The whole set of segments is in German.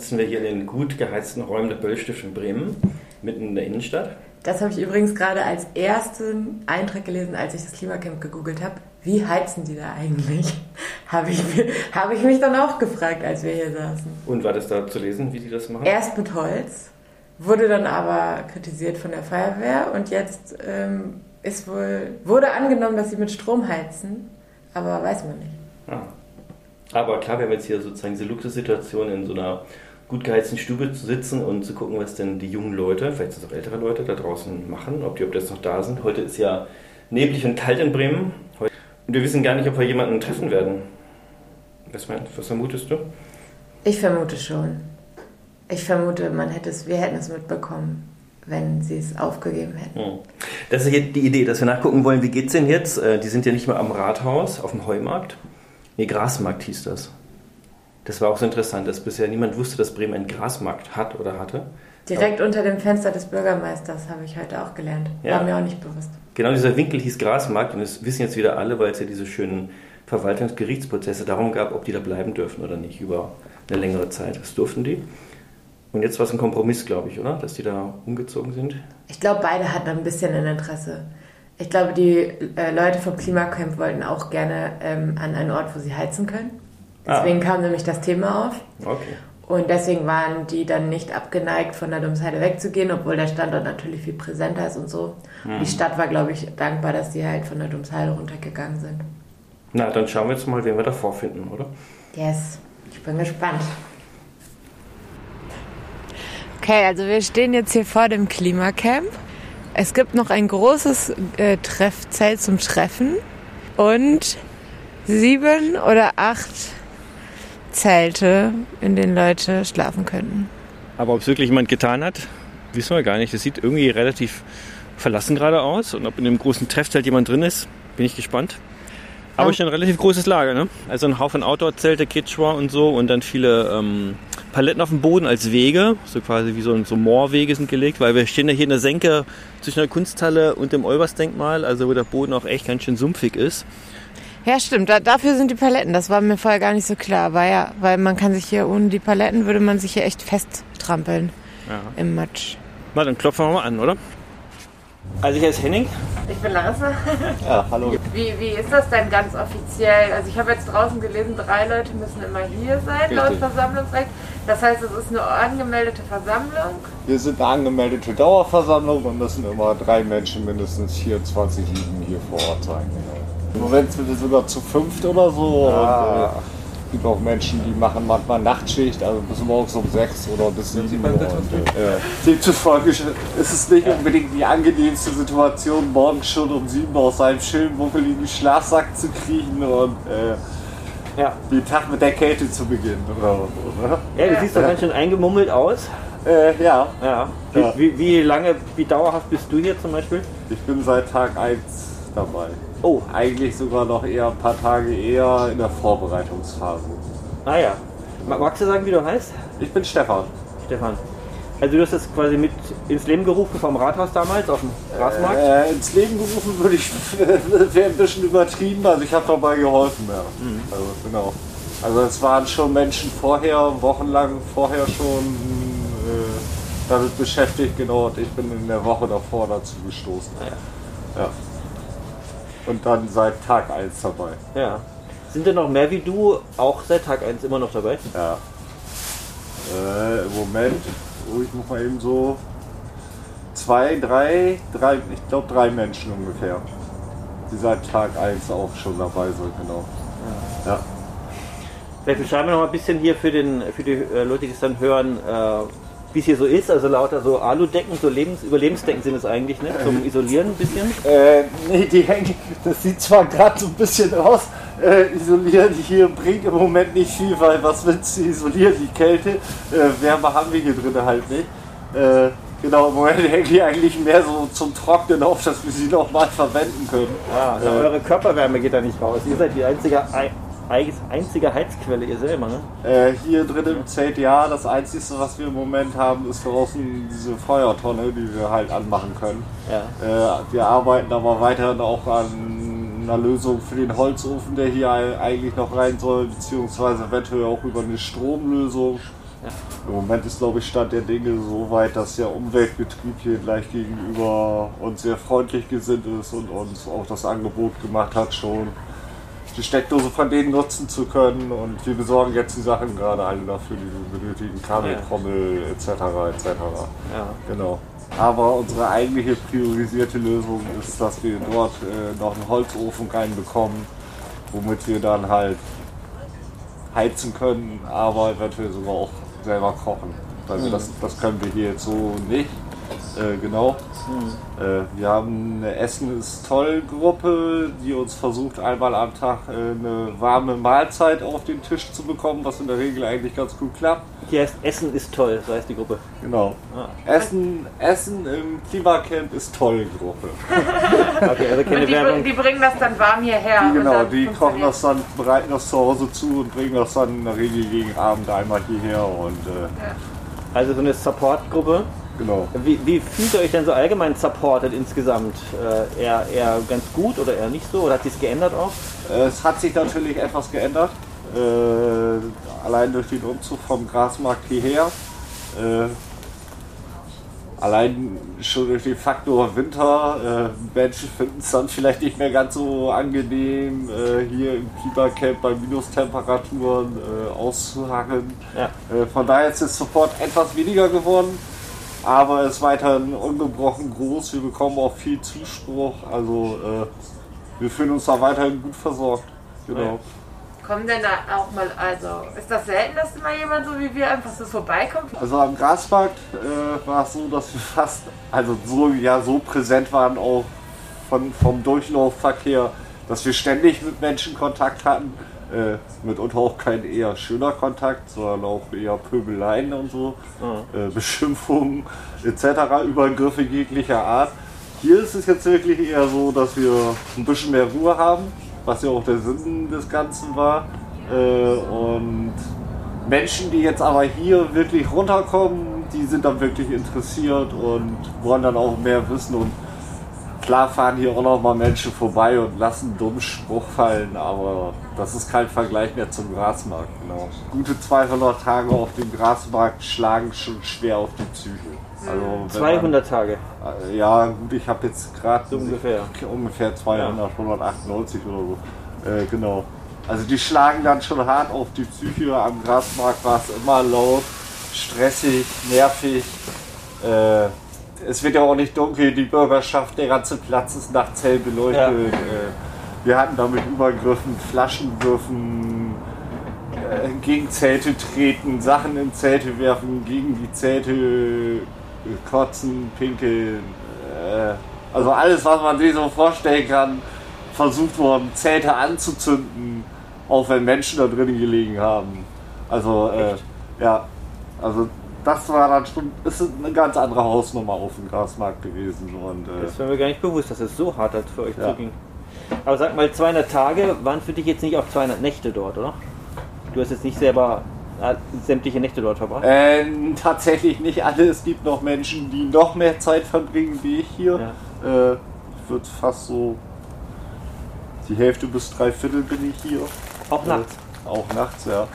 sitzen wir hier in den gut geheizten Räumen der Böllstiftung Bremen, mitten in der Innenstadt. Das habe ich übrigens gerade als ersten Eintrag gelesen, als ich das Klimacamp gegoogelt habe. Wie heizen die da eigentlich? habe ich, hab ich mich dann auch gefragt, als wir hier saßen. Und war das da zu lesen, wie die das machen? Erst mit Holz, wurde dann aber kritisiert von der Feuerwehr und jetzt ähm, ist wohl, wurde angenommen, dass sie mit Strom heizen, aber weiß man nicht. Ah. Aber klar, wir haben jetzt hier sozusagen diese Luxussituation in so einer gut geheizten Stube zu sitzen und zu gucken, was denn die jungen Leute, vielleicht sind es auch ältere Leute, da draußen machen, ob die ob das noch da sind. Heute ist ja neblig und kalt in Bremen. Und wir wissen gar nicht, ob wir jemanden treffen werden. Was, meinst, was vermutest du? Ich vermute schon. Ich vermute, man hätte es, wir hätten es mitbekommen, wenn sie es aufgegeben hätten. Hm. Das ist jetzt die Idee, dass wir nachgucken wollen, wie geht es denn jetzt? Äh, die sind ja nicht mehr am Rathaus, auf dem Heumarkt. Nee, Grasmarkt hieß das. Das war auch so interessant, dass bisher niemand wusste, dass Bremen einen Grasmarkt hat oder hatte. Direkt Aber unter dem Fenster des Bürgermeisters habe ich heute auch gelernt. Ja. War mir auch nicht bewusst. Genau dieser Winkel hieß Grasmarkt und das wissen jetzt wieder alle, weil es ja diese schönen Verwaltungsgerichtsprozesse darum gab, ob die da bleiben dürfen oder nicht über eine längere Zeit. Das durften die. Und jetzt war es ein Kompromiss, glaube ich, oder? Dass die da umgezogen sind? Ich glaube, beide hatten ein bisschen ein Interesse. Ich glaube, die äh, Leute vom Klimacamp wollten auch gerne ähm, an einen Ort, wo sie heizen können. Deswegen ah. kam nämlich das Thema auf. Okay. Und deswegen waren die dann nicht abgeneigt, von der Domsheide wegzugehen, obwohl der Standort natürlich viel präsenter ist und so. Mhm. Die Stadt war, glaube ich, dankbar, dass die halt von der Domsheide runtergegangen sind. Na, dann schauen wir jetzt mal, wen wir da vorfinden, oder? Yes, ich bin gespannt. Okay, also wir stehen jetzt hier vor dem Klimacamp. Es gibt noch ein großes äh, Treffzelt zum Treffen und sieben oder acht Zelte, in denen Leute schlafen könnten. Aber ob es wirklich jemand getan hat, wissen wir gar nicht. Das sieht irgendwie relativ verlassen gerade aus. Und ob in dem großen Treffzelt jemand drin ist, bin ich gespannt. Aber schon ein relativ großes Lager, ne? Also ein Haufen Outdoor-Zelte, Quechua und so und dann viele ähm, Paletten auf dem Boden als Wege, so quasi wie so, so Moorwege sind gelegt, weil wir stehen ja hier in der Senke zwischen der Kunsthalle und dem Olbersdenkmal, also wo der Boden auch echt ganz schön sumpfig ist. Ja, stimmt. Da, dafür sind die Paletten. Das war mir vorher gar nicht so klar. Aber ja, weil man kann sich hier ohne die Paletten würde man sich hier echt festtrampeln ja. im Matsch. Na, dann klopfen wir mal an, oder? Also ich heiße Henning. Ich bin Larissa. Ja, hallo. Wie, wie ist das denn ganz offiziell? Also ich habe jetzt draußen gelesen, drei Leute müssen immer hier sein, laut Versammlungsrecht. Das heißt, es ist eine angemeldete Versammlung? Wir sind eine angemeldete Dauerversammlung und müssen immer drei Menschen mindestens 24 Lieben hier vor Ort sein. Im Moment sind wir sogar zu fünft oder so. Ja. Und, äh, es gibt auch Menschen, die machen manchmal Nachtschicht, also bis morgens um sechs oder bis sieben Uhr. Und, äh, demzufolge ist es nicht unbedingt die angenehmste Situation, morgens schon um sieben aus seinem schönen, wuckeligen Schlafsack zu kriechen und äh, ja. den Tag mit der Kälte zu beginnen. Oder, oder? Ja, du siehst doch ganz schön eingemummelt aus. Äh, ja. ja. Wie. Wie, wie, lange, wie dauerhaft bist du hier zum Beispiel? Ich bin seit Tag 1 dabei. Oh, eigentlich sogar noch eher ein paar Tage eher in der Vorbereitungsphase. Ah ja. Magst du sagen, wie du heißt? Ich bin Stefan. Stefan. Also du hast das quasi mit ins Leben gerufen vom Rathaus damals auf dem Grasmarkt? Äh, ins Leben gerufen würde ich wäre ein bisschen übertrieben, also ich habe dabei geholfen, ja. Mhm. Also genau. Also es waren schon Menschen vorher, wochenlang vorher schon äh, damit beschäftigt, genau, und ich bin in der Woche davor dazu gestoßen. Ah, ja. ja und dann seit Tag 1 dabei. Ja. Sind denn noch mehr wie du auch seit Tag 1 immer noch dabei? Ja. Äh, Im Moment, oh, ich muss mal eben so zwei, drei, drei, ich glaube drei Menschen ungefähr, die seit Tag 1 auch schon dabei sind, genau. Ja. ja. Vielleicht beschreiben wir noch mal ein bisschen hier für, den, für die äh, Leute, die es dann hören, äh, wie es hier so ist, also lauter so Aludecken, so Lebens Überlebensdecken sind es eigentlich, ne? Zum Isolieren ein bisschen? Äh, nee, die hängen, das sieht zwar gerade so ein bisschen aus, äh, isolieren hier bringt im Moment nicht viel, weil was willst du isolieren, die Kälte, äh, Wärme haben wir hier drin halt nicht. Äh, genau, im Moment hängen die eigentlich mehr so zum Trocknen auf, dass wir sie nochmal verwenden können. Ja, also eure Körperwärme geht da nicht raus. Ihr seid die einzige einzige Heizquelle ihr selber, ne? Äh, hier drin im Zelt ja, das Einzige, was wir im Moment haben, ist draußen diese Feuertonne, die wir halt anmachen können. Ja. Äh, wir arbeiten aber weiterhin auch an einer Lösung für den Holzofen, der hier eigentlich noch rein soll, beziehungsweise eventuell auch über eine Stromlösung. Im Moment ist, glaube ich, Stand der Dinge so weit, dass der Umweltbetrieb hier gleich gegenüber uns sehr freundlich gesinnt ist und uns auch das Angebot gemacht hat, schon die Steckdose von denen nutzen zu können. Und wir besorgen jetzt die Sachen gerade alle dafür, die wir benötigen, Kabeltrommel etc. etc. Ja. Genau. Aber unsere eigentliche priorisierte Lösung ist, dass wir dort äh, noch einen Holzofen reinbekommen, womit wir dann halt heizen können, aber eventuell sogar auch selber kochen. Also Mhm. das, das können wir hier jetzt so nicht. Äh, genau. Mhm. Äh, wir haben eine Essen ist toll Gruppe, die uns versucht einmal am Tag äh, eine warme Mahlzeit auf den Tisch zu bekommen, was in der Regel eigentlich ganz gut klappt. Hier heißt Essen ist toll, so heißt die Gruppe. Genau. Ah. Essen, Essen im Klimacamp ist toll Gruppe. Okay, also keine die, Werbung. die bringen das dann warm hierher. und Genau, die kochen das dann, bereiten das zu Hause zu und bringen das dann in der Regel gegen Abend einmal hierher und äh, Also so eine Support-Gruppe. Genau. Wie, wie fühlt ihr euch denn so allgemein supported insgesamt? Äh, eher, eher ganz gut oder eher nicht so? Oder hat sich geändert auch? Äh, Es hat sich natürlich etwas geändert. Äh, allein durch den Umzug vom Grasmarkt hierher. Äh, allein schon durch den Faktor Winter. Äh, Menschen finden es dann vielleicht nicht mehr ganz so angenehm, äh, hier im Klimacamp bei Minustemperaturen äh, auszuharren. Ja. Äh, von daher ist es sofort etwas weniger geworden. Aber es ist weiterhin ungebrochen groß. Wir bekommen auch viel Zuspruch. Also äh, wir fühlen uns da weiterhin gut versorgt. Genau. Kommen denn da auch mal, also ist das selten, dass mal jemand so wie wir einfach so vorbeikommt? Also am Grasmarkt äh, war es so, dass wir fast, also so ja so präsent waren auch von, vom Durchlaufverkehr, dass wir ständig mit Menschen Kontakt hatten. Äh, mitunter auch kein eher schöner Kontakt, sondern auch eher Pöbeleien und so, äh, Beschimpfungen etc., Übergriffe jeglicher Art. Hier ist es jetzt wirklich eher so, dass wir ein bisschen mehr Ruhe haben, was ja auch der Sinn des Ganzen war. Äh, und Menschen, die jetzt aber hier wirklich runterkommen, die sind dann wirklich interessiert und wollen dann auch mehr wissen. Und klar fahren hier auch noch mal Menschen vorbei und lassen einen dummen Spruch fallen, aber das ist kein Vergleich mehr zum Grasmarkt. Genau. Gute 200 Tage auf dem Grasmarkt schlagen schon schwer auf die Psyche. Also, wenn 200 Tage. Man, äh, ja, gut, ich habe jetzt gerade So ungefähr. ungefähr 200, 198 oder so. Äh, genau. Also die schlagen dann schon hart auf die Psyche. Am Grasmarkt war es immer laut, stressig, nervig. Äh, es wird ja auch nicht dunkel, die Bürgerschaft, der ganze Platz ist nachts hell beleuchtet. Ja. Äh, wir hatten da mit Übergriffen, Flaschenwürfen, äh, gegen Zelte treten, Sachen in Zelte werfen, gegen die Zelte äh, kotzen, pinkeln. Also alles, was man sich so vorstellen kann, versucht worden, Zelte anzuzünden, auch wenn Menschen da drin gelegen haben. Also, äh, ja, also das war dann schon, ist eine ganz andere Hausnummer auf dem Grasmarkt gewesen. Und, äh, Das war mir gar nicht bewusst, dass es so hart hat für euch Ja. zuging. Aber sag mal, 200 Tage waren für dich jetzt nicht auch 200 Nächte dort, oder? Du hast jetzt nicht selber äh, sämtliche Nächte dort verbracht? Ähm, tatsächlich nicht alle. Es gibt noch Menschen, die noch mehr Zeit verbringen wie ich hier. Äh, wird fast so die Hälfte bis drei Viertel bin ich hier. Auch nachts. Äh, auch nachts, ja.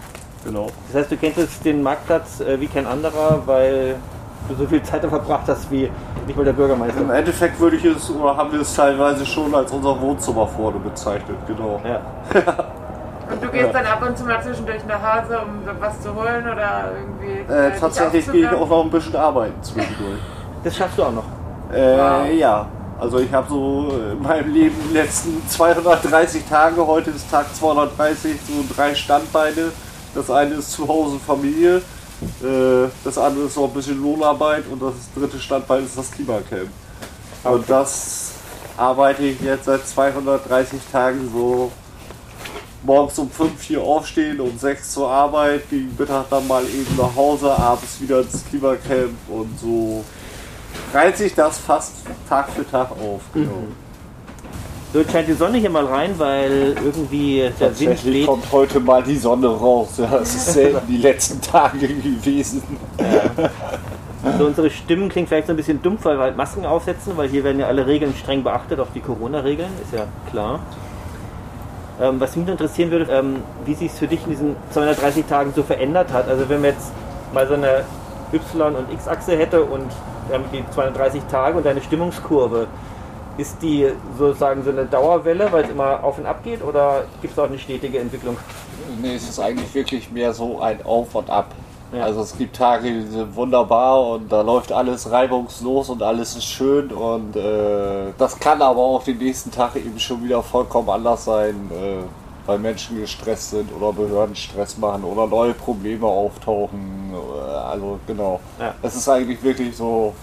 Genau. Das heißt, du kennst jetzt den Marktplatz äh, wie kein anderer, weil du so viel Zeit da verbracht hast wie nicht mal der Im Bürgermeister. Endeffekt würde ich es, oder haben wir es teilweise schon als unser Wohnzimmer vorne bezeichnet, genau. Ja. Und du gehst dann ab und zu mal zwischendurch nach Hause, um was zu holen oder irgendwie. Äh, dich tatsächlich gehe ich auch noch ein bisschen arbeiten zwischendurch. Das schaffst du auch noch. Äh, Wow. Ja, also ich habe so in meinem Leben die letzten 230 Tage, heute ist Tag 230, so drei Standbeine. Das eine ist zu Hause Familie, äh, das andere ist noch ein bisschen Lohnarbeit und das dritte Standbein ist das Klimacamp. Und das arbeite ich jetzt seit 230 Tagen so morgens um 5 hier aufstehen, um 6 zur Arbeit, gegen Mittag dann mal eben nach Hause, abends wieder ins Klimacamp und so reiht sich das fast Tag für Tag auf. Genau. So, jetzt scheint die Sonne hier mal rein, weil irgendwie der Wind weht. kommt heute mal die Sonne raus. Ja, das ist selten die letzten Tage gewesen. Also unsere Stimmen klingen vielleicht so ein bisschen dumpf, weil wir halt Masken aufsetzen, weil hier werden ja alle Regeln streng beachtet, auch die Corona-Regeln, ist ja klar. Ähm, was mich interessieren würde, ähm, wie sich es für dich in diesen 230 Tagen so verändert hat. Also wenn wir jetzt mal so eine Y- und X-Achse hätte und damit die 230 Tage und deine Stimmungskurve, ist die sozusagen so eine Dauerwelle, weil es immer auf und ab geht oder gibt es auch eine stetige Entwicklung? Nee, es ist eigentlich wirklich mehr so ein Auf und Ab. Ja. Also es gibt Tage, die sind wunderbar und da läuft alles reibungslos und alles ist schön und äh, das kann aber auch den nächsten Tag eben schon wieder vollkommen anders sein, äh, weil Menschen gestresst sind oder Behörden Stress machen oder neue Probleme auftauchen. Äh, also genau. Ja. Es ist eigentlich wirklich so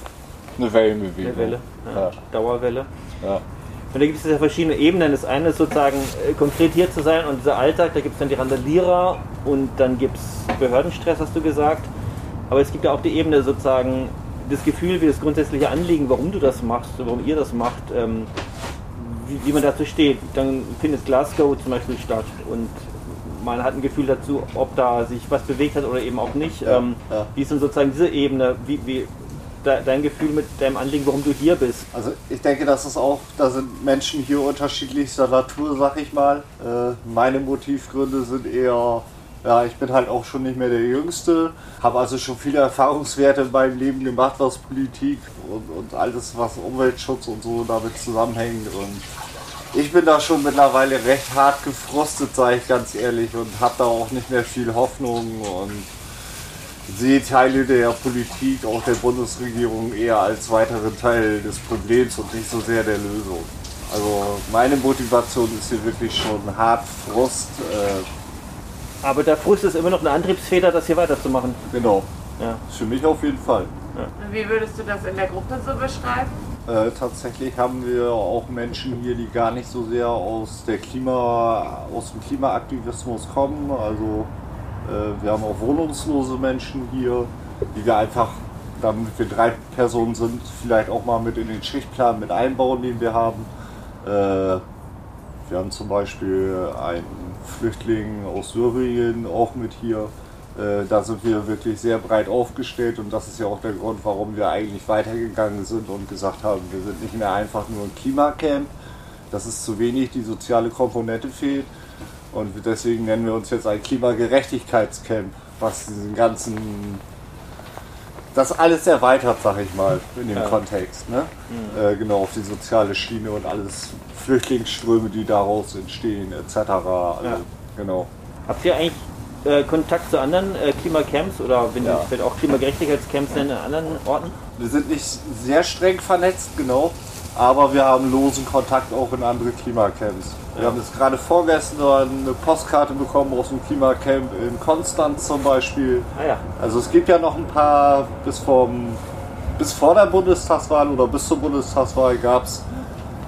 eine Wellenbewegung. Eine Welle, ja. Dauerwelle. Ja. Und da gibt es ja verschiedene Ebenen. Das eine ist sozusagen äh, konkret hier zu sein und dieser Alltag, da gibt es dann die Randalierer und dann gibt es Behördenstress, hast du gesagt. Aber es gibt ja auch die Ebene sozusagen, das Gefühl, wie das grundsätzliche Anliegen, warum du das machst, warum ihr das macht, ähm, wie, wie man dazu steht. Dann findet Glasgow zum Beispiel statt und man hat ein Gefühl dazu, ob da sich was bewegt hat oder eben auch nicht. Ja, ähm, ja. Wie ist denn sozusagen diese Ebene, wie, wie dein Gefühl mit deinem Anliegen, warum du hier bist? Also ich denke, das ist auch, da sind Menschen hier unterschiedlichster Natur, sag ich mal. Äh, meine Motivgründe sind eher, ja, ich bin halt auch schon nicht mehr der Jüngste, habe also schon viele Erfahrungswerte in meinem Leben gemacht, was Politik und, und alles, was Umweltschutz und so damit zusammenhängt. Und ich bin da schon mittlerweile recht hart gefrustet, sage ich ganz ehrlich, und habe da auch nicht mehr viel Hoffnung und sehe Teile der Politik, auch der Bundesregierung, eher als weiteren Teil des Problems und nicht so sehr der Lösung. Also meine Motivation ist hier wirklich schon hart Frust. Äh, Aber der Frust ist immer noch eine Antriebsfeder, das hier weiterzumachen. genau, Ja. für mich auf jeden Fall. Und wie würdest du das in der Gruppe so beschreiben? Äh, tatsächlich haben wir auch Menschen hier, die gar nicht so sehr aus, der Klima, aus dem Klimaaktivismus kommen. Also äh, wir haben auch wohnungslose Menschen hier, die wir einfach, damit wir drei Personen sind, vielleicht auch mal mit in den Schichtplan mit einbauen, den wir haben. Äh, wir haben zum Beispiel einen Flüchtling aus Syrien auch mit hier. Äh, da sind wir wirklich sehr breit aufgestellt und das ist ja auch der Grund, warum wir eigentlich weitergegangen sind und gesagt haben, wir sind nicht mehr einfach nur ein Klimacamp. Das ist zu wenig, die soziale Komponente fehlt. Und deswegen nennen wir uns jetzt ein Klimagerechtigkeitscamp, was diesen ganzen, das alles erweitert, sag ich mal, in dem Ja. Kontext. Ne? Äh, genau, auf die soziale Schiene und alles Flüchtlingsströme, die daraus entstehen, etc. Also, Ja. Genau. Habt ihr eigentlich äh, Kontakt zu anderen äh, Klimacamps oder wenn Ja. ihr vielleicht auch Klimagerechtigkeitscamps nennen an anderen Orten? Wir sind nicht sehr streng vernetzt, genau. Aber wir haben losen Kontakt auch in andere Klimacamps. Wir Ja. haben jetzt gerade vorgestern eine Postkarte bekommen aus dem Klimacamp in Konstanz zum Beispiel. Ah ja. Also es gibt ja noch ein paar, bis, vom, bis vor der Bundestagswahl oder bis zur Bundestagswahl gab es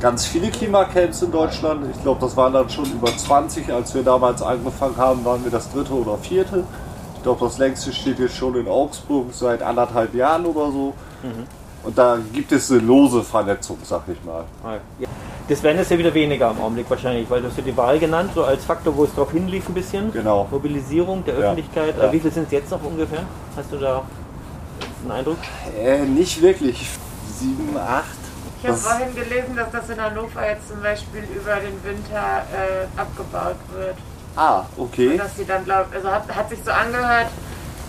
ganz viele Klimacamps in Deutschland. Ich glaube, das waren dann schon über 20. Als wir damals angefangen haben, waren wir das dritte oder vierte. Ich glaube, das längste steht jetzt schon in Augsburg seit anderthalb Jahren oder so. Und da gibt es eine lose Vernetzung, sag ich mal. Ah, ja. Das werden jetzt ja wieder weniger im Augenblick wahrscheinlich, weil du hast ja die Wahl genannt, so als Faktor, wo es drauf hinlief ein bisschen. Genau. Mobilisierung der. Öffentlichkeit. Ja. Wie viel sind es jetzt noch ungefähr? Hast du da einen Eindruck? Äh, nicht wirklich. Sieben, acht. Ich habe vorhin gelesen, dass das in Hannover jetzt zum Beispiel über den Winter äh, abgebaut wird. Ah, Und okay. dass sie dann, glaub, also hat, hat sich so angehört,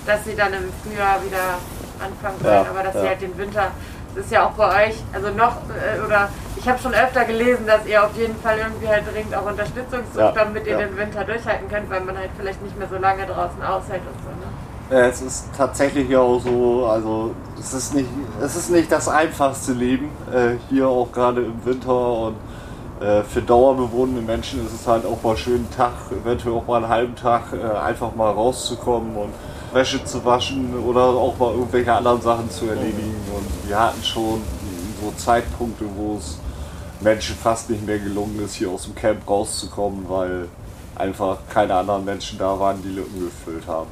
dass sie dann im Frühjahr wieder anfangen Ja, wollen, aber dass ja. sie halt den Winter, das ist ja auch bei euch, also noch, äh, oder ich habe schon öfter gelesen, dass ihr auf jeden Fall irgendwie halt dringend auch Unterstützung sucht, Ja, damit ihr ja. den Winter durchhalten könnt, weil man halt vielleicht nicht mehr so lange draußen aushält und so, ne? Ja, Es ist tatsächlich ja auch so, also es ist nicht, es ist nicht das einfachste Leben, äh, hier auch gerade im Winter und äh, für dauerbewohnende Menschen ist es halt auch mal schön, einen Tag, eventuell auch mal einen halben Tag äh, einfach mal rauszukommen und Wäsche zu waschen oder auch mal irgendwelche anderen Sachen zu erledigen. Und wir hatten schon so Zeitpunkte, wo es Menschen fast nicht mehr gelungen ist, hier aus dem Camp rauszukommen, weil einfach keine anderen Menschen da waren, die Lücken gefüllt haben.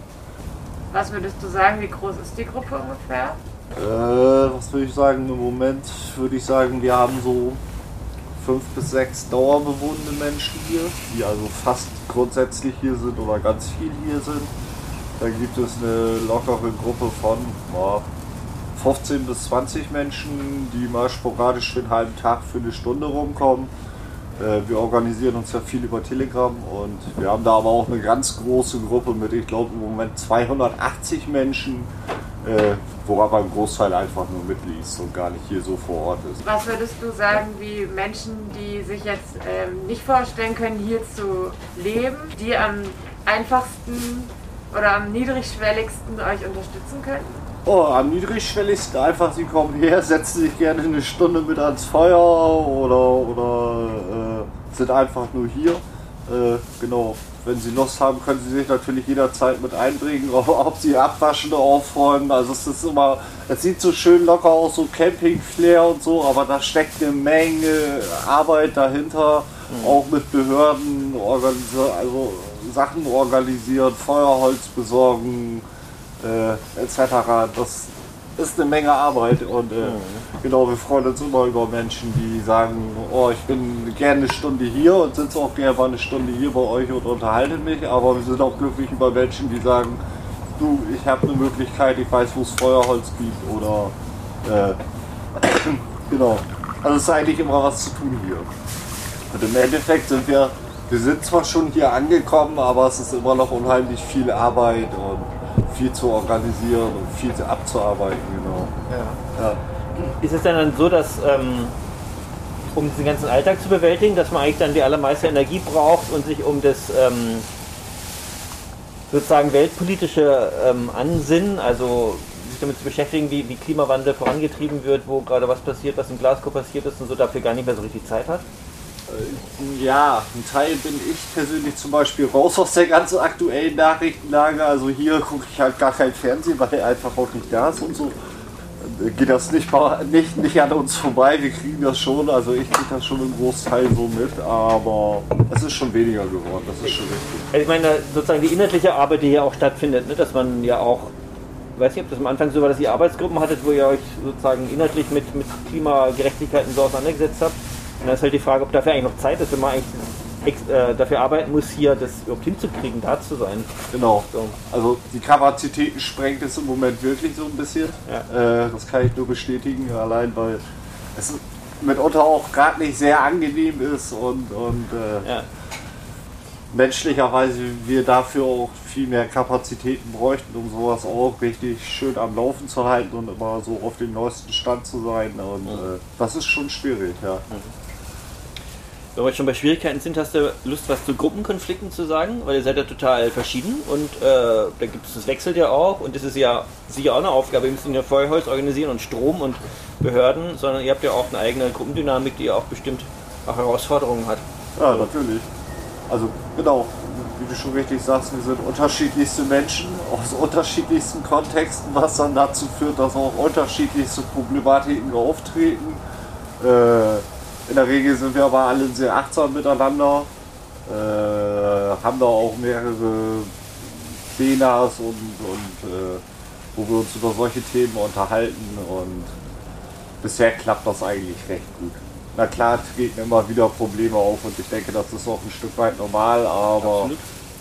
Was würdest du sagen, wie groß ist die Gruppe ungefähr? Äh, was würde ich sagen? Im Moment würde ich sagen, wir haben so fünf bis sechs dauerbewohnende Menschen hier, die also fast grundsätzlich hier sind oder ganz viel hier sind. Dann gibt es eine lockere Gruppe von ja, 15 bis 20 Menschen, die mal sporadisch für einen halben Tag, für eine Stunde rumkommen. Äh, wir organisieren uns ja viel über Telegram und wir haben da aber auch eine ganz große Gruppe mit, ich glaube im Moment 280 Menschen, äh, wo aber ein Großteil einfach nur mitliest und gar nicht hier so vor Ort ist. Was würdest du sagen, wie Menschen, die sich jetzt ähm, nicht vorstellen können, hier zu leben, die am einfachsten oder am niedrigschwelligsten euch unterstützen könnten? Oh, am niedrigschwelligsten einfach, sie kommen her, setzen sich gerne eine Stunde mit ans Feuer oder, oder äh, sind einfach nur hier. Äh, genau, wenn sie Lust haben, können sie sich natürlich jederzeit mit einbringen, ob sie abwaschen, aufräumen. Also es ist immer, es sieht so schön locker aus, so Camping-Flair und so, aber da steckt eine Menge Arbeit dahinter, mhm. auch mit Behörden, also Sachen organisieren, Feuerholz besorgen, äh, etc. Das ist eine Menge Arbeit und äh, mhm. genau, wir freuen uns immer über Menschen, die sagen, oh, ich bin gerne eine Stunde hier und sitze auch gerne mal eine Stunde hier bei euch und unterhalte mich, aber wir sind auch glücklich über Menschen, die sagen, du, ich habe eine Möglichkeit, ich weiß, wo es Feuerholz gibt oder äh, genau. Also es ist eigentlich immer was zu tun hier. Und im Endeffekt sind wir, wir sind zwar schon hier angekommen, aber es ist immer noch unheimlich viel Arbeit und viel zu organisieren und viel abzuarbeiten, genau. Ja. ja. Ist es denn dann so, dass ähm, um diesen ganzen Alltag zu bewältigen, dass man eigentlich dann die allermeiste Energie braucht und sich um das ähm, sozusagen weltpolitische ähm, Ansinnen, also sich damit zu beschäftigen, wie, wie Klimawandel vorangetrieben wird, wo gerade was passiert, was in Glasgow passiert ist und so dafür gar nicht mehr so richtig Zeit hat? Äh, ja, ein Teil bin ich persönlich zum Beispiel raus aus der ganzen aktuellen Nachrichtenlage. Also hier gucke ich halt gar kein Fernsehen, weil er einfach auch nicht da ist und so. Äh, geht das nicht, nicht, nicht an uns vorbei, wir kriegen das schon, also ich kriege das schon im Großteil so mit, aber es ist schon weniger geworden, das ist schon richtig. Also ich meine, sozusagen die inhaltliche Arbeit, die hier auch stattfindet, ne, dass man ja auch, ich weiß nicht, ob das am Anfang so war, dass ihr Arbeitsgruppen hattet, wo ihr euch sozusagen inhaltlich mit, mit Klimagerechtigkeit und so auseinandergesetzt habt, und dann ist halt die Frage, ob dafür eigentlich noch Zeit ist, wenn man eigentlich äh, dafür arbeiten muss, hier das überhaupt hinzukriegen, da zu sein. Genau. So. Also die Kapazitäten sprengt es im Moment wirklich so ein bisschen. Ja. Äh, das kann ich nur bestätigen, allein weil es mitunter auch gerade nicht sehr angenehm ist und, und äh, ja. menschlicherweise wir dafür auch viel mehr Kapazitäten bräuchten, um sowas auch richtig schön am Laufen zu halten und immer so auf dem neuesten Stand zu sein. Und mhm. das ist schon schwierig, ja. Mhm. Wenn wir schon bei Schwierigkeiten sind, hast du Lust, was zu Gruppenkonflikten zu sagen? Weil ihr seid ja total verschieden und äh, da gibt es, das wechselt ja auch und das ist ja sicher auch eine Aufgabe. Ihr müsst nicht nur Feuerholz organisieren und Strom und Behörden, sondern ihr habt ja auch eine eigene Gruppendynamik, die ja auch bestimmt auch Herausforderungen hat. Ja, natürlich. Also genau, wie du schon richtig sagst, wir sind unterschiedlichste Menschen aus unterschiedlichsten Kontexten, was dann dazu führt, dass auch unterschiedlichste Problematiken auftreten. Äh, in der Regel sind wir aber alle sehr achtsam miteinander, äh, haben da auch mehrere Benas und, und äh, wo wir uns über solche Themen unterhalten und bisher klappt das eigentlich recht gut. Na klar, treten immer wieder Probleme auf und ich denke, das ist auch ein Stück weit normal, aber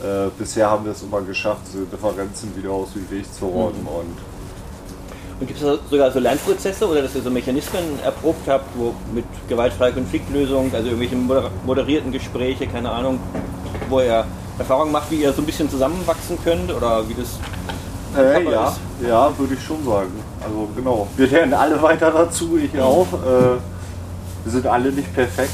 äh, bisher haben wir es immer geschafft, diese Differenzen wieder aus dem Weg zu räumen mhm. und und gibt es sogar so Lernprozesse oder dass ihr so Mechanismen erprobt habt, wo mit gewaltfreier Konfliktlösung, also irgendwelche moderierten Gespräche, keine Ahnung, wo ihr Erfahrungen macht, wie ihr so ein bisschen zusammenwachsen könnt oder wie das äh, ja, ist? ja, würde ich schon sagen. Also genau. Wir lernen alle weiter dazu, ich auch. Äh, wir sind alle nicht perfekt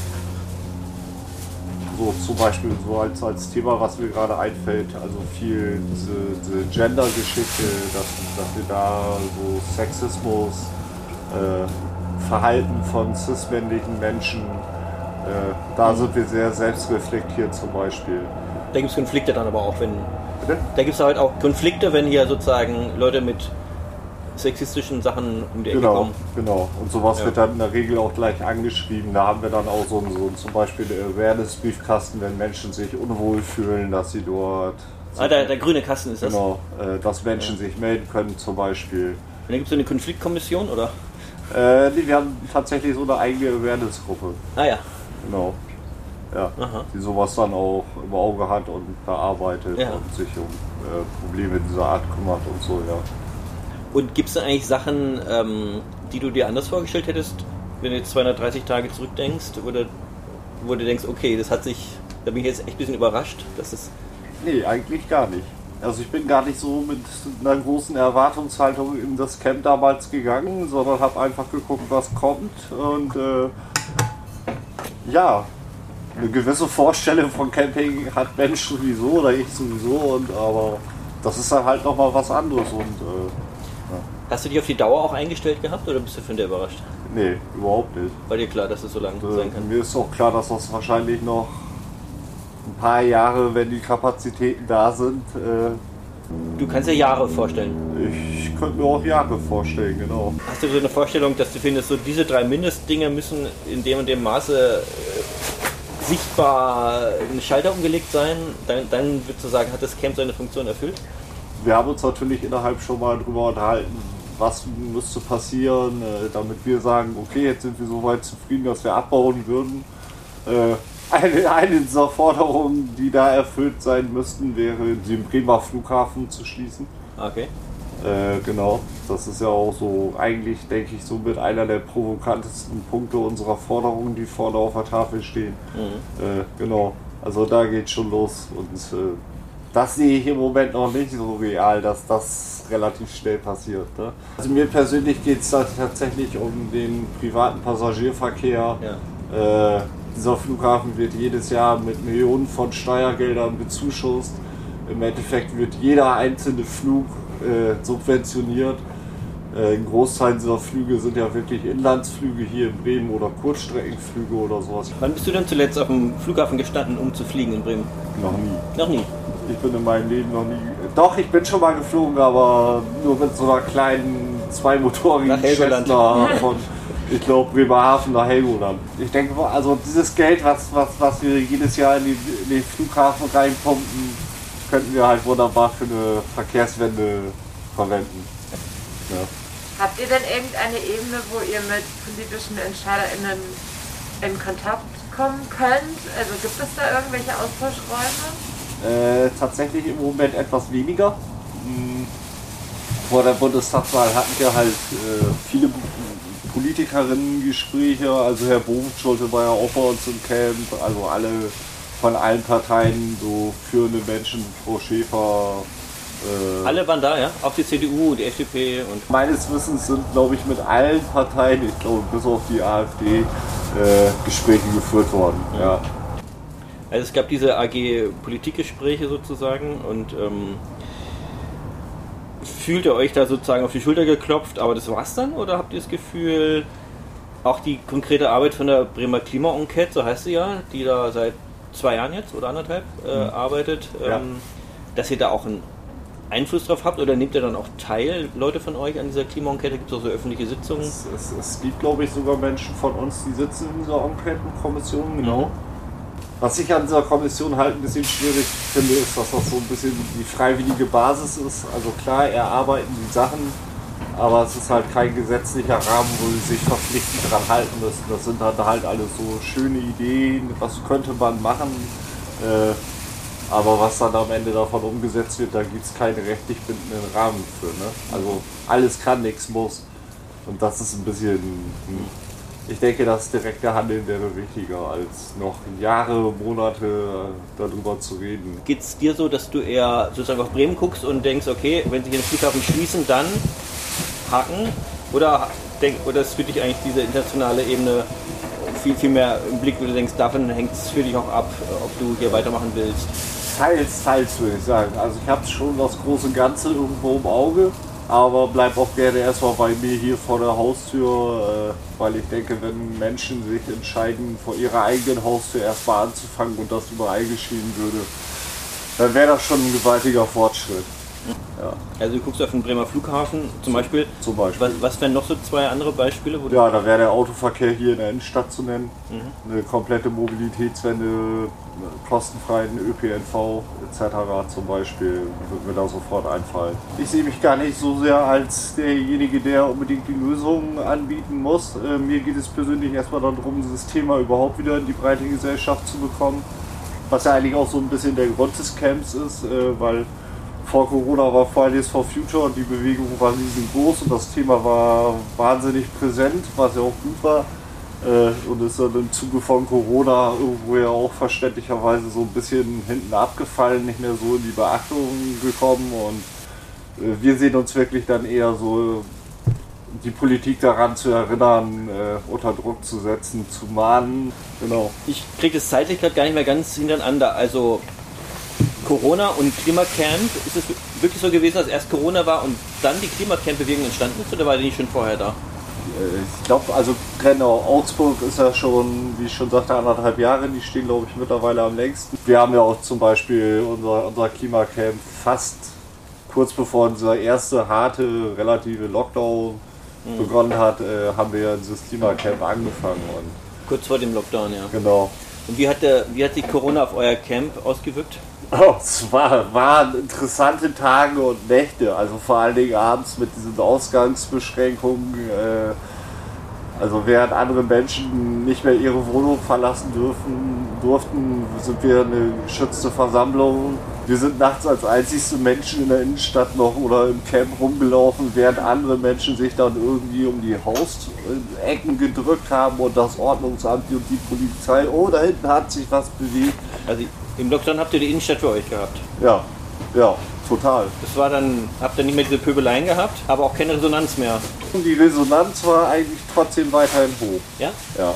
so zum Beispiel so als, als Thema, was mir gerade einfällt, also viel diese, diese Gender-Geschichte, dass, dass wir da so Sexismus, äh, Verhalten von cis-männlichen Menschen, äh, da mhm. sind wir sehr selbstreflektiert zum Beispiel. Da gibt es Konflikte dann aber auch, wenn. Bitte? Da gibt es halt auch Konflikte, wenn hier sozusagen Leute mit sexistischen Sachen um die Ecke genau, kommen. Genau, und sowas ja. wird dann in der Regel auch gleich angeschrieben. Da haben wir dann auch so, so zum Beispiel Awareness-Briefkasten, wenn Menschen sich unwohl fühlen, dass sie dort. Ah, der, der grüne Kasten ist das? Genau, äh, dass Menschen ja. sich melden können zum Beispiel. Und dann gibt es so eine Konfliktkommission, oder? Äh, nee, wir haben tatsächlich so eine eigene Awareness-Gruppe. Ah ja. Genau. Ja, Aha. die sowas dann auch im Auge hat und bearbeitet ja. und sich um äh, Probleme dieser Art kümmert und so, ja. Und gibt es da eigentlich Sachen, ähm, die du dir anders vorgestellt hättest, wenn du jetzt 230 Tage zurückdenkst? Oder wo du denkst, okay, das hat sich, da bin ich jetzt echt ein bisschen überrascht, dass es. Nee, eigentlich gar nicht. Also ich bin gar nicht so mit einer großen Erwartungshaltung in das Camp damals gegangen, sondern habe einfach geguckt, was kommt und äh, ja, eine gewisse Vorstellung von Camping hat Mensch sowieso oder ich sowieso und aber das ist dann halt nochmal was anderes und äh, Hast du dich auf die Dauer auch eingestellt gehabt oder bist du von der überrascht? nee, überhaupt nicht. War dir klar, dass es so lang Äh, sein kann? Mir ist auch klar, dass das wahrscheinlich noch ein paar Jahre, wenn die Kapazitäten da sind, äh, Du kannst ja Jahre vorstellen. ich könnte mir auch Jahre vorstellen, genau. Hast du so eine Vorstellung, dass du findest, so diese drei Mindestdinge müssen in dem und dem Maße äh, sichtbar ein Schalter umgelegt sein? Dann, dann würdest du sagen, hat das Camp seine Funktion erfüllt? Wir haben uns natürlich innerhalb schon mal drüber unterhalten, was müsste passieren, äh, damit wir sagen, okay, jetzt sind wir so weit zufrieden, dass wir abbauen würden. Äh, eine, eine dieser Forderungen, die da erfüllt sein müssten, wäre, den Bremer Flughafen zu schließen. Okay. Äh, genau, das ist ja auch so, eigentlich denke ich, so mit einer der provokantesten Punkte unserer Forderungen, die vorne auf der Tafel stehen. Äh, genau, also da geht schon los und äh, das sehe ich im Moment noch nicht so real, dass das relativ schnell passiert. Ne? Also mir persönlich geht es da tatsächlich um den privaten Passagierverkehr. Ja. Äh, dieser Flughafen wird jedes Jahr mit Millionen von Steuergeldern bezuschusst. Im Endeffekt wird jeder einzelne Flug äh, subventioniert. Äh, ein Großteil dieser Flüge sind ja wirklich Inlandsflüge hier in Bremen oder Kurzstreckenflüge oder sowas. Wann bist du denn zuletzt auf dem Flughafen gestanden, um zu fliegen in Bremen? Noch nie. Noch nie. Ich bin in meinem Leben noch nie. Doch, ich bin schon mal geflogen, aber nur mit so einer kleinen zweimotorigen Nach Helgoland. Cessna von, ich glaube, Bremerhaven nach Helgoland. Ich denke, also dieses Geld, was, was, was wir jedes Jahr in, die, in den Flughafen reinpumpen, könnten wir halt wunderbar für eine Verkehrswende verwenden. Ja. Habt ihr denn irgendeine Ebene, wo ihr mit politischen EntscheiderInnen in Kontakt kommen könnt? Also gibt es da irgendwelche Austauschräume? Äh, tatsächlich im Moment etwas weniger. Hm, Vor der Bundestagswahl hatten wir halt äh, viele Politikerinnen-Gespräche. Also Herr Bovenschulte war ja auch bei uns im Camp. Also alle von allen Parteien, so führende Menschen, Frau Schäfer. Äh, Alle waren da, ja? Auch die CDU, die FDP und. Meines Wissens sind, glaube ich, mit allen Parteien, ich glaube bis auf die AfD, äh, Gespräche geführt worden. Ja. Also es gab diese AG Politikgespräche sozusagen und ähm, fühlt ihr euch da sozusagen auf die Schulter geklopft, aber das war's dann? Oder habt ihr das Gefühl, auch die konkrete Arbeit von der Bremer Klima-Enquete, so heißt sie ja, die da seit zwei Jahren jetzt oder anderthalb äh, arbeitet, Ja. ähm, dass ihr da auch einen Einfluss drauf habt oder nehmt ihr dann auch teil, Leute von euch, an dieser Klima-Enquete? Gibt es auch so öffentliche Sitzungen? Es, es, es gibt, glaube ich, sogar Menschen von uns, die sitzen in dieser Enquetenkommission, genau. Was ich an dieser Kommission halt ein bisschen schwierig finde, ist, dass das so ein bisschen die freiwillige Basis ist. Also klar, erarbeiten die Sachen, aber es ist halt kein gesetzlicher Rahmen, wo sie sich verpflichtend dran halten müssen. Das sind dann halt alles so schöne Ideen, was könnte man machen. Äh, aber was dann am Ende davon umgesetzt wird, da gibt es keine rechtlich bindenden Rahmen für. Ne? Also alles kann, nichts muss. Und das ist ein bisschen. hm, Ich denke, das direkte Handeln wäre wichtiger, als noch Jahre, Monate darüber zu reden. Geht es dir so, dass du eher sozusagen auf Bremen guckst und denkst, okay, wenn sie den Flughafen schließen, dann haken? Oder, denk, oder ist für dich eigentlich diese internationale Ebene viel, viel mehr im Blick, wo du denkst, davon hängt es für dich auch ab, ob du hier weitermachen willst? Teils, teils würde ich sagen. Also ich habe schon das große Ganze irgendwo im Auge, aber bleib auch gerne erstmal bei mir hier vor der Haustür, äh, weil ich denke, wenn Menschen sich entscheiden, vor ihrer eigenen Haustür erstmal anzufangen und das überall geschehen würde, dann wäre das schon ein gewaltiger Fortschritt. Ja, Also du guckst auf den Bremer Flughafen zum Beispiel. zum Beispiel. Was, was wären noch so zwei andere Beispiele? Ja, da wäre der Autoverkehr hier in der Innenstadt zu nennen. Eine komplette Mobilitätswende, kostenfreien ÖPNV etc. zum Beispiel, wird mir da sofort einfallen. Ich sehe mich gar nicht so sehr als derjenige, der unbedingt die Lösungen anbieten muss. Äh, mir geht es persönlich erstmal darum, dieses Thema überhaupt wieder in die breite Gesellschaft zu bekommen. Was ja eigentlich auch so ein bisschen der Grund des Camps ist, äh, weil vor Corona war Fridays for Future und die Bewegung war riesengroß und das Thema war wahnsinnig präsent, was ja auch gut war. Äh, und ist dann im Zuge von Corona irgendwo ja auch verständlicherweise so ein bisschen hinten abgefallen, nicht mehr so in die Beachtung gekommen. Und äh, wir sehen uns wirklich dann eher so die Politik daran zu erinnern, äh, unter Druck zu setzen, zu mahnen. Genau. Ich kriege das zeitlich gerade gar nicht mehr ganz hintereinander. Also Corona und Klimacamp, ist es wirklich so gewesen, dass erst Corona war und dann die Klimacamp-Bewegung entstanden ist oder war die nicht schon vorher da? Äh, ich glaube, also genau, Augsburg ist ja schon, wie ich schon sagte, anderthalb Jahre. Die stehen, glaube ich, mittlerweile am längsten. Wir haben ja auch zum Beispiel unser, unser Klimacamp fast kurz bevor unser erste harte, relative Lockdown mhm. begonnen hat, äh, haben wir dieses Klimacamp angefangen. Und kurz vor dem Lockdown, ja. Genau. Und wie hat, der, wie hat sich Corona auf euer Camp ausgewirkt? Oh, es war, waren interessante Tage und Nächte, also vor allen Dingen abends mit diesen Ausgangsbeschränkungen. Äh, also während andere Menschen nicht mehr ihre Wohnung verlassen dürfen, durften, sind wir eine geschützte Versammlung. Wir sind nachts als einzigste Menschen in der Innenstadt noch oder im Camp rumgelaufen, während andere Menschen sich dann irgendwie um die Hausecken gedrückt haben und das Ordnungsamt und die Polizei. Oh, da hinten hat sich was bewegt. Also im Lockdown habt ihr die Innenstadt für euch gehabt? Ja, ja. Total. Das war dann, habt ihr nicht mehr diese Pöbeleien gehabt, aber auch keine Resonanz mehr. Die Resonanz war eigentlich trotzdem weiterhin hoch. Ja? Ja.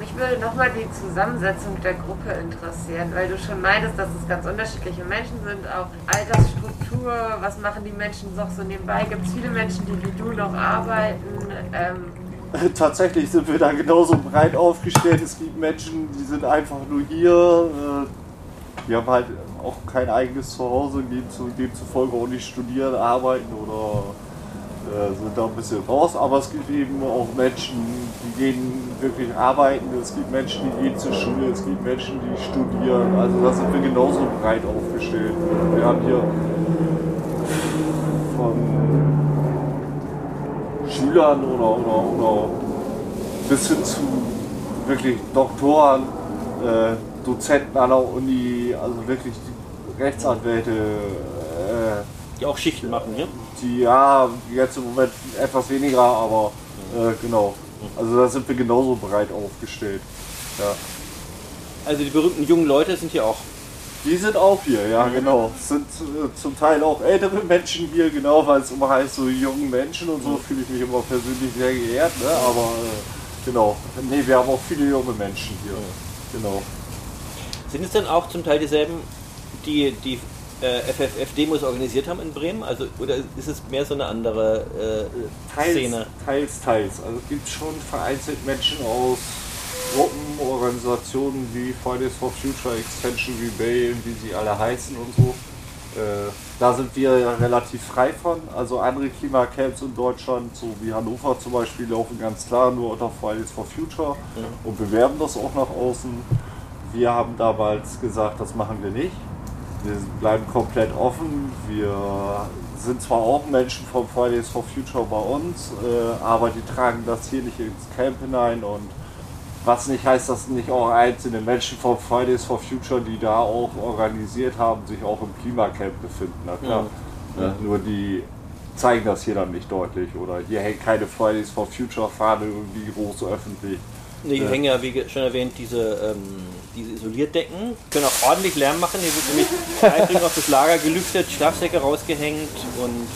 Mich würde nochmal die Zusammensetzung der Gruppe interessieren, weil du schon meintest, dass es ganz unterschiedliche Menschen sind, auch Altersstruktur, was machen die Menschen noch so nebenbei? Gibt es viele Menschen, die wie du noch arbeiten? Ähm Tatsächlich sind wir da genauso breit aufgestellt. Es gibt Menschen, die sind einfach nur hier. Die haben halt auch kein eigenes Zuhause, gehen zu, demzufolge auch nicht studieren, arbeiten oder äh, sind da ein bisschen raus. Aber es gibt eben auch Menschen, die gehen wirklich arbeiten, es gibt Menschen, die gehen zur Schule, es gibt Menschen, die studieren. Also da sind wir genauso breit aufgestellt. Wir haben hier Schülern oder, oder, oder bis hin zu wirklich Doktoren, äh, Dozenten an der Uni, also wirklich die Rechtsanwälte. Äh, die auch Schichten machen, ja? Die ja, jetzt im Moment etwas weniger, aber äh, genau. Also da sind wir genauso breit aufgestellt. Ja. Also die berühmten jungen Leute sind hier auch. Die sind auch hier, ja genau. Es sind äh, zum Teil auch ältere Menschen hier, genau, weil es immer heißt, so jungen Menschen und so fühle ich mich immer persönlich sehr geehrt, ne? aber äh, genau. Nee, wir haben auch viele junge Menschen hier. Genau. Sind es denn auch zum Teil dieselben die die äh, FFF-Demos organisiert haben in Bremen? Also, oder ist es mehr so eine andere äh, teils, Szene? Teils, teils. Also es gibt schon vereinzelt Menschen aus Gruppen, Organisationen wie Fridays for Future, Extension Rebellion, wie sie alle heißen und so. Äh, da sind wir ja relativ frei von. Also andere Klimacamps in Deutschland, so wie Hannover zum Beispiel, laufen ganz klar nur unter Fridays for Future mhm. und bewerben das auch nach außen. Wir haben damals gesagt, das machen wir nicht wir bleiben komplett offen. Wir sind zwar auch Menschen von Fridays for Future bei uns, äh, aber die tragen das hier nicht ins Camp hinein und was nicht heißt, dass nicht auch einzelne Menschen von Fridays for Future, die da auch organisiert haben, sich auch im Klimacamp befinden. Na klar. Ja. Ja, nur die zeigen das hier dann nicht deutlich oder hier hängt keine Fridays for Future Fahne irgendwie groß öffentlich. Nee, hier hängen ja, wie schon erwähnt, diese, ähm, diese Isolierdecken. Können auch ordentlich Lärm machen. Hier wird nämlich eindringlich auf das Lager gelüftet, Schlafsäcke rausgehängt und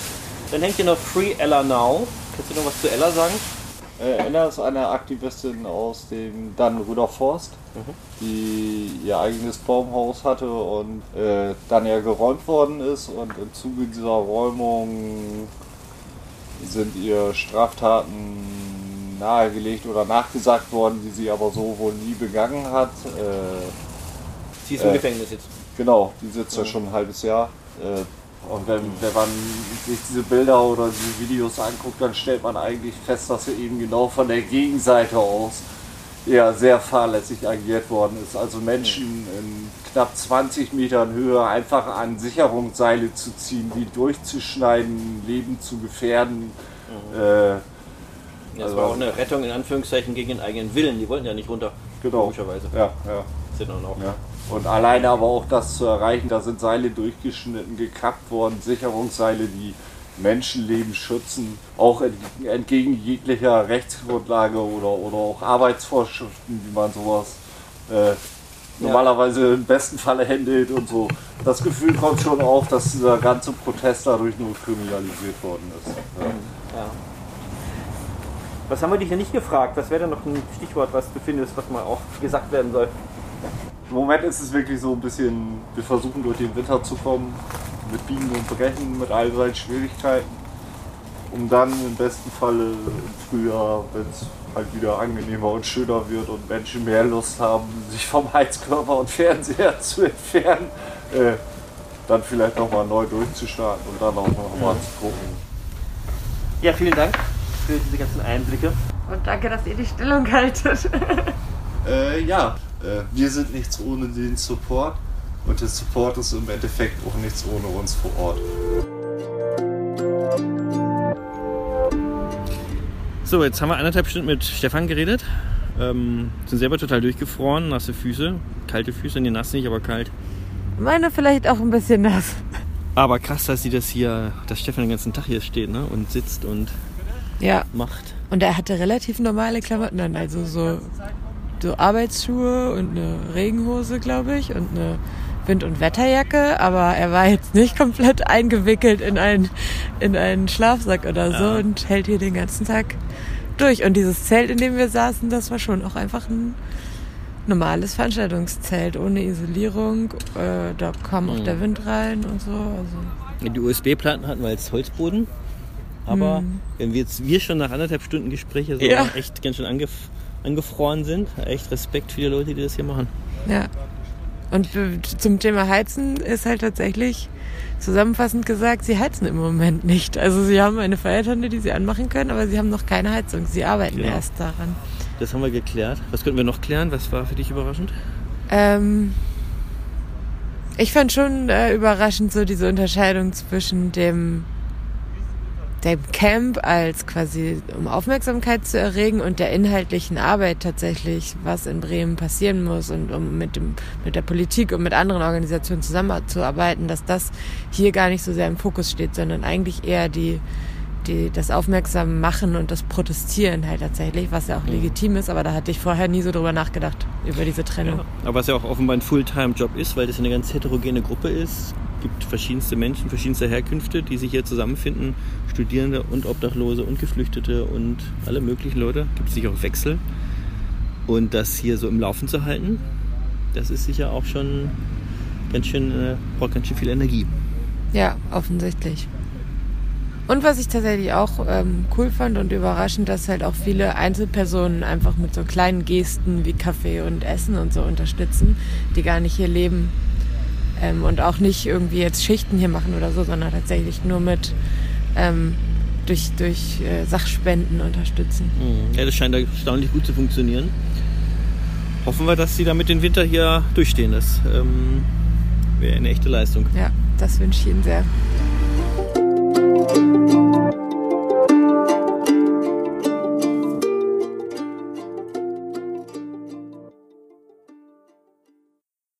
dann hängt hier noch Free Ella Now. Kannst du noch was zu Ella sagen? Äh, Ella ist eine Aktivistin aus dem Dannenröder Forst, mhm. die ihr eigenes Baumhaus hatte und äh, dann ja geräumt worden ist und im Zuge dieser Räumung sind ihr Straftaten nahegelegt oder nachgesagt worden, die sie aber so wohl nie begangen hat. Äh, sie ist im äh, Gefängnis jetzt. Genau, die sitzt ja, ja schon ein halbes Jahr. Und wenn, wenn man sich diese Bilder oder diese Videos anguckt, dann stellt man eigentlich fest, dass sie eben genau von der Gegenseite aus ja, sehr fahrlässig agiert worden ist. Also Menschen in knapp 20 Metern Höhe einfach an Sicherungsseile zu ziehen, die durchzuschneiden, Leben zu gefährden. Mhm. Äh, das also, war auch eine Rettung in Anführungszeichen gegen den eigenen Willen. Die wollten ja nicht runter. Genau. Logischerweise. Ja, ja. Sind auch. Ja. Und alleine aber auch das zu erreichen, da sind Seile durchgeschnitten, gekappt worden, Sicherungsseile, die Menschenleben schützen, auch entgegen jeglicher Rechtsgrundlage oder, oder auch Arbeitsvorschriften, wie man sowas äh, normalerweise im besten Falle händelt und so. Das Gefühl kommt schon auf, dass dieser ganze Protest dadurch nur kriminalisiert worden ist. Ja. Ja. Was haben wir dich ja nicht gefragt? Was wäre denn noch ein Stichwort, was du findest, was mal auch gesagt werden soll? Im Moment ist es wirklich so ein bisschen, wir versuchen durch den Winter zu kommen, mit Biegen und Brechen, mit all seinen Schwierigkeiten, um dann im besten Falle im Frühjahr, wenn es halt wieder angenehmer und schöner wird und Menschen mehr Lust haben, sich vom Heizkörper und Fernseher zu entfernen, äh, dann vielleicht nochmal neu durchzustarten und dann auch nochmal mhm. zu gucken. Ja, vielen Dank für diese ganzen Einblicke. Und danke, dass ihr die Stellung haltet. äh, ja, äh, wir sind nichts ohne den Support und der Support ist im Endeffekt auch nichts ohne uns vor Ort. So, jetzt haben wir anderthalb Stunden mit Stefan geredet. Ähm, sind selber total durchgefroren, nasse Füße, kalte Füße, nee, nass nicht, aber kalt. Meine vielleicht auch ein bisschen nass. Aber krass, dass sie das hier, dass Stefan den ganzen Tag hier steht ne? und sitzt und ja. macht. Und er hatte relativ normale Klamotten an, also so, so Arbeitsschuhe und eine Regenhose, glaube ich, und eine Wind- und Wetterjacke, aber er war jetzt nicht komplett eingewickelt in einen, in einen Schlafsack oder so ja. und hält hier den ganzen Tag durch. Und dieses Zelt, in dem wir saßen, das war schon auch einfach ein normales Veranstaltungszelt ohne Isolierung. Äh, da kam mhm. auch der Wind rein und so. Also. Die USB-Platten hatten wir als Holzboden. Aber mhm. wenn wir jetzt wir schon nach anderthalb Stunden Gespräche so ja. echt ganz schön angef angefroren sind, echt Respekt für die Leute, die das hier machen. Ja. Und zum Thema Heizen ist halt tatsächlich zusammenfassend gesagt, sie heizen im Moment nicht. Also sie haben eine Feiertonne, die sie anmachen können, aber sie haben noch keine Heizung. Sie arbeiten genau. erst daran. Das haben wir geklärt. Was könnten wir noch klären? Was war für dich überraschend? Ähm, ich fand schon äh, überraschend so diese Unterscheidung zwischen dem dem Camp als quasi, um Aufmerksamkeit zu erregen und der inhaltlichen Arbeit tatsächlich, was in Bremen passieren muss und um mit, dem, mit der Politik und mit anderen Organisationen zusammenzuarbeiten, dass das hier gar nicht so sehr im Fokus steht, sondern eigentlich eher die, die, das Aufmerksam machen und das Protestieren halt tatsächlich, was ja auch legitim ist, aber da hatte ich vorher nie so drüber nachgedacht, über diese Trennung. Ja, aber was ja auch offenbar ein Fulltime-Job ist, weil das eine ganz heterogene Gruppe ist, gibt verschiedenste Menschen, verschiedenste Herkünfte, die sich hier zusammenfinden. Studierende und Obdachlose und Geflüchtete und alle möglichen Leute. Gibt sicher auch Wechsel. Und das hier so im Laufen zu halten, das ist sicher auch schon ganz schön, äh, braucht ganz schön viel Energie. Ja, offensichtlich. Und was ich tatsächlich auch ähm, cool fand und überraschend, dass halt auch viele Einzelpersonen einfach mit so kleinen Gesten wie Kaffee und Essen und so unterstützen, die gar nicht hier leben ähm, und auch nicht irgendwie jetzt Schichten hier machen oder so, sondern tatsächlich nur mit ähm, durch, durch äh, Sachspenden unterstützen. Mhm. Ja, das scheint erstaunlich gut zu funktionieren. Hoffen wir, dass sie damit den Winter hier durchstehen. Das ähm, wäre eine echte Leistung. Ja, das wünsche ich Ihnen sehr.